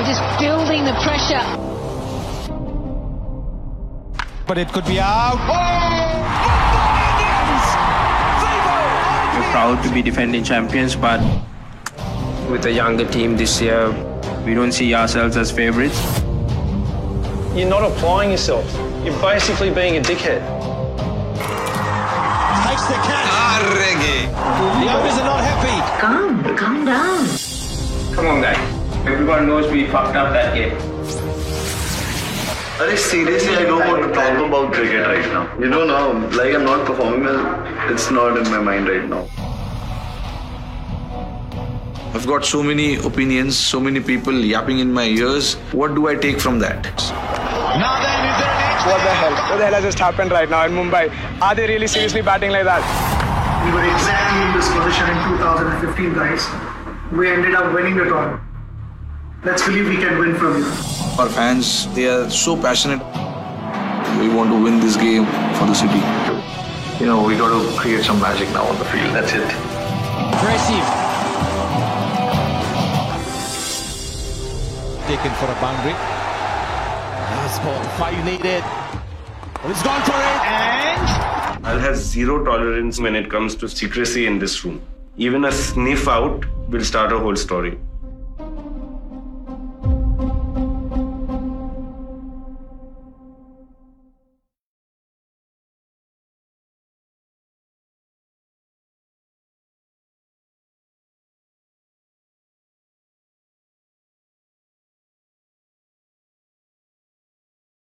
We're just building the pressure. But it could be out. Oh, We're proud to be defending champions, but with a younger team this year, we don't see ourselves as favourites. You're not applying yourself. You're basically being a dickhead. Takes the catch. The Everyone knows we fucked up that game. Are seriously, I don't want to talk about cricket right now. You know now, like I'm not performing well, it's not in my mind right now. I've got so many opinions, so many people yapping in my ears. What do I take from that? Now then, is there an? What the hell? What the hell has just happened right now in Mumbai? Are they really seriously batting like that? We were exactly in this position in 2015, guys. We ended up winning the tournament. Let's believe we can win from here. Our fans, they are so passionate. We want to win this game for the city. You know, we got to create some magic now on the field. That's it. Impressive. Taken for a boundary. Last ball, five needed. Well, it's gone for it, and I'll have zero tolerance when it comes to secrecy in this room. Even a sniff out will start a whole story.